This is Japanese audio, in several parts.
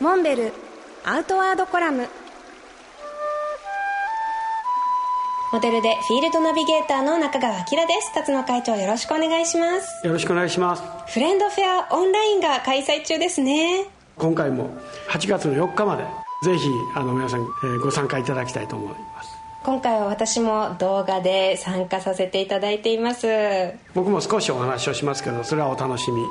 モンベルアウトワードコラム。モデルでフィールドナビゲーターの中川明です。辰野会長よろしくお願いします。よろしくお願いします。フレンドフェアオンラインが開催中ですね。今回も8月の4日までぜひあの皆さん、えー、ご参加いただきたいと思います。今回は私も動画で参加させていただいています。僕も少しお話をしますけどそれはお楽しみ、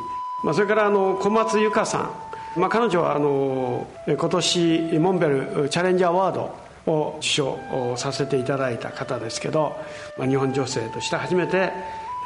まあ、それからあの小松由香さん、まあ、彼女はあの今年モンベルチャレンジアワードを受賞させていただいた方ですけど、まあ、日本女性として初めて、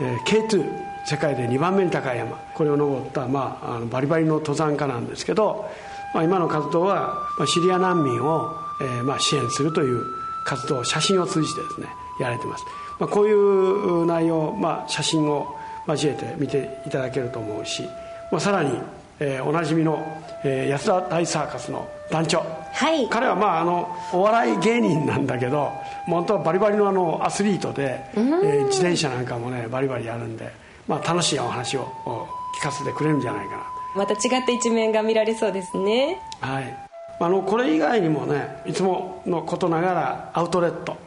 えー、K2 世界で2番目に高い山これを登った、まあ、あのバリバリの登山家なんですけど、まあ、今の活動は、まあ、シリア難民を、えーまあ、支援するという活動写真を通じてですねやられてます、まあ、こういう内容、まあ、写真を交えて見ていただけると思うし、まあ、さらにえー、おなじみの、えー、安田大サーカスの団長、はい、彼はまああのお笑い芸人なんだけど本当はバリバリのあのアスリートで、えー、自転車なんかもねバリバリやるんで、まあ、楽しいお話を聞かせてくれるんじゃないかな。また違った一面が見られそうですね。はい。あのこれ以外にもねいつものことながらアウトレット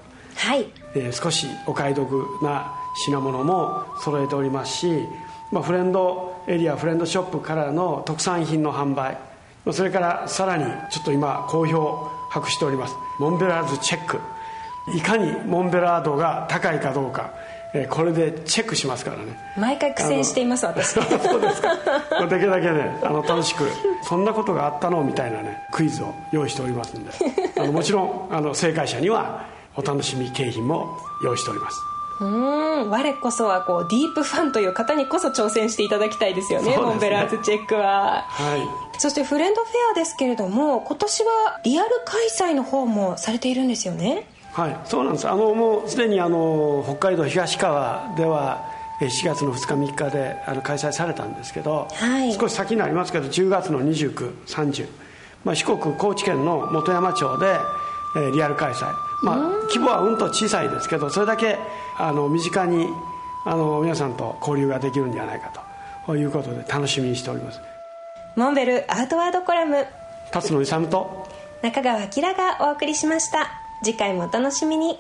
はい、えー、少しお買い得な品物も揃えておりますしまあ、フレンドエリアフレンドショップからの特産品の販売それからさらにちょっと今好評博しております。モンベラーズチェック。いかにモンベラードが高いかどうかこれでチェックしますからね。毎回苦戦しています私。そうですか。できるだけねあの楽しくそんなことがあったのみたいなねクイズを用意しておりますんで。あのもちろんあの正解者にはお楽しみ景品も用意しております。うん。我こそはこうディープファンという方にこそ挑戦していただきたいですよねね。モンベラーズチェックは、はい、そしてフレンドフェアですけれども今年はリアル開催の方もされているんですよね？はい。そうなんです。あのもうすでにあの北海道東川では4月の2日3日であの開催されたんですけど、はい、少し先になりますけど10月の2930、まあ、四国高知県の本山町で、えー、リアル開催まあ、規模はうんと小さいですけどそれだけあの身近にあの皆さんと交流ができるんじゃないかということで楽しみにしております。モンベルアウトワードコラム。辰野勇と中川明がお送りしました。次回もお楽しみに